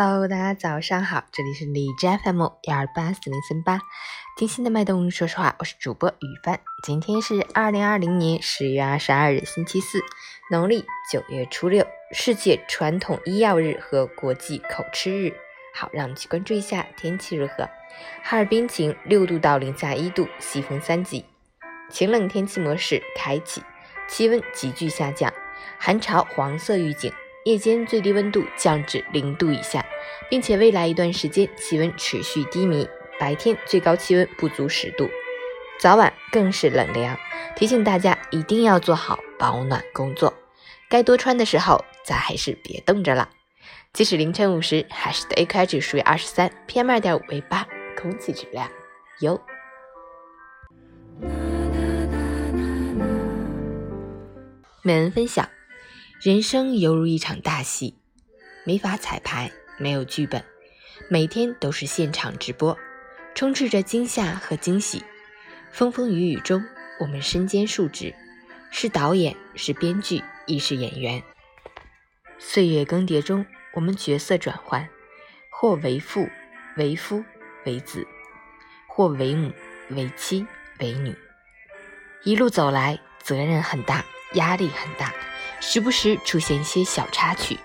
Hello，大家早上好，这里是李枝 FM 幺二八四零三八，听心的脉动。说实话，我是主播雨帆。今天是二零二零年十月二十二日，星期四，农历九月初六，世界传统医药日和国际口吃日。好，让我们去关注一下天气如何。哈尔滨晴，六度到零下一度，西风三级，晴冷天气模式开启，气温急剧下降，寒潮黄色预警。夜间最低温度降至零度以下，并且未来一段时间气温持续低迷，白天最高气温不足十度，早晚更是冷凉。提醒大家一定要做好保暖工作，该多穿的时候咱还是别冻着了。即使凌晨五时，海市的 AQI 指数为二十三，PM 二点五为八，空气质量优。美文分享。人生犹如一场大戏，没法彩排，没有剧本，每天都是现场直播，充斥着惊吓和惊喜。风风雨雨中，我们身兼数职，是导演，是编剧，亦是演员。岁月更迭中，我们角色转换，或为父、为夫、为子，或为母、为妻、为女。一路走来，责任很大，压力很大。时不时出现一些小插曲，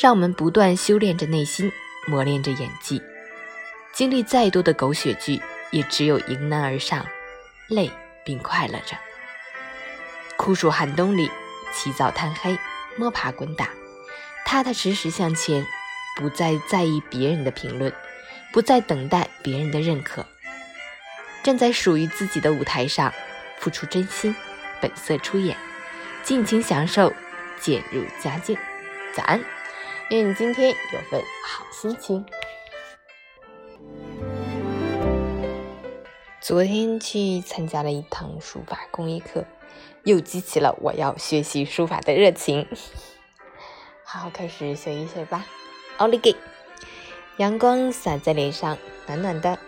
让我们不断修炼着内心，磨练着演技。经历再多的狗血剧，也只有迎难而上，累并快乐着。酷暑寒冬里，起早贪黑，摸爬滚打，踏踏实实向前，不再在意别人的评论，不再等待别人的认可，站在属于自己的舞台上，付出真心，本色出演，尽情享受。渐入佳境，早安！愿你今天有份好心情。昨天去参加了一堂书法公益课，又激起了我要学习书法的热情。好好开始学一学吧。奥利给！阳光洒在脸上，暖暖的，